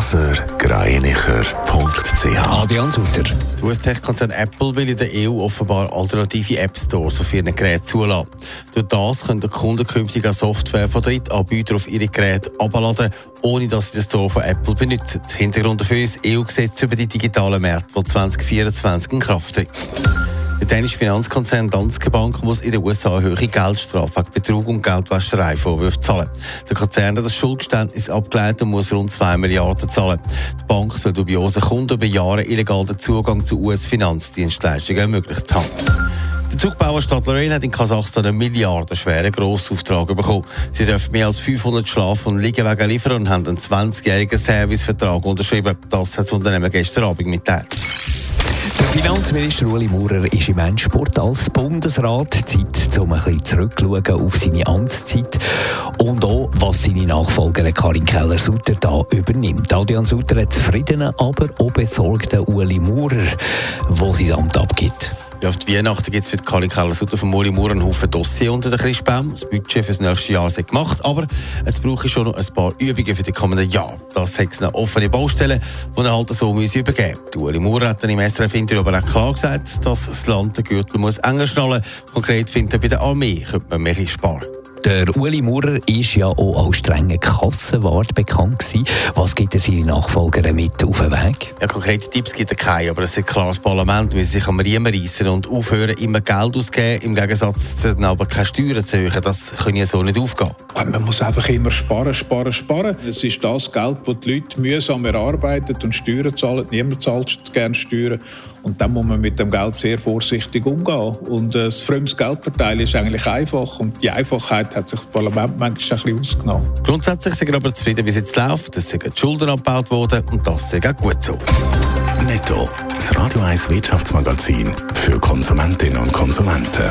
blasergreinicher.ch Adrian Sutter. Der US-Tech-Konzern Apple will in der EU offenbar alternative App-Stores auf ihren Geräten zulassen. Durch das können Kunden künftig auch Software von Drittanbietern auf ihre Geräte abladen, ohne dass sie den Store von Apple benutzen. Hintergrund dafür ist das EU-Gesetz über die digitalen Märkte, das 2024 in Kraft tritt. Der dänische Finanzkonzern Danske Bank muss in den USA eine hohe Geldstrafe wegen Betrug und Geldwäscherei Vorwürfe zahlen. Der Konzern hat das Schuldgeständnis abgelehnt und muss rund 2 Milliarden zahlen. Die Bank soll dubiosen Kunden über Jahre illegal den Zugang zu US-Finanzdienstleistungen ermöglicht haben. Der Zugbauer Stadler Rail hat in Kasachstan einen milliardenschweren Grossauftrag bekommen. Sie dürfen mehr als 500 Schlaf- und Liegewagen liefern und haben einen 20-jährigen Servicevertrag unterschrieben. Das hat das Unternehmen gestern Abend mitteilt. Finanzminister Ueli Maurer ist im Endsport als Bundesrat. Zeit, um ein bisschen zurückzuschauen auf seine Amtszeit und auch, was seine Nachfolgerin Karin Keller-Sutter da übernimmt. Adrian Sutter hat zufriedenen, aber auch besorgten Ueli Maurer, der sein Amt abgibt. Ja, auf die Weihnachten gibt es für die Karin Keller-Sutter von Mori Maurer einen Haufen Dossier unter den Christbaum. Das Budget für das nächste Jahr ist gemacht, aber es brauche schon noch ein paar Übungen für die kommenden Jahre. Das sind eine offene Baustelle, die er halt so übergeben muss. Ueli Maurer hat dann im SRF-Interview aber auch klar gesagt, dass das Land den Gürtel muss enger schnallen muss. Konkret findet er bei der Armee könnte man mehr sparen. Der Uli Maurer ist ja auch als strenger Kassenwart bekannt gewesen. Was gibt er seine Nachfolger mit auf den Weg? Ja, konkrete Tipps gibt er keine, aber es ist klar, das Parlament muss sich am Riemen reissen und aufhören, immer Geld auszugeben, im Gegensatz dann aber keine Steuern zu erhöhen. Das kann ja so nicht aufgehen. Man muss einfach immer sparen, sparen, sparen. Es ist das Geld, das die Leute mühsam erarbeiten und Steuern zahlen. Niemand zahlt gerne Steuern. Und dann muss man mit dem Geld sehr vorsichtig umgehen. Und äh, das fremdes Geldverteilen ist eigentlich einfach. Und die Einfachheit hat sich das Parlament manchmal ein bisschen ausgenommen. Grundsätzlich sind wir aber zufrieden, wie es jetzt läuft. Es sind die Schulden abgebaut worden und das ist auch gut so. Netto. Das Radio 1 Wirtschaftsmagazin für Konsumentinnen und Konsumenten.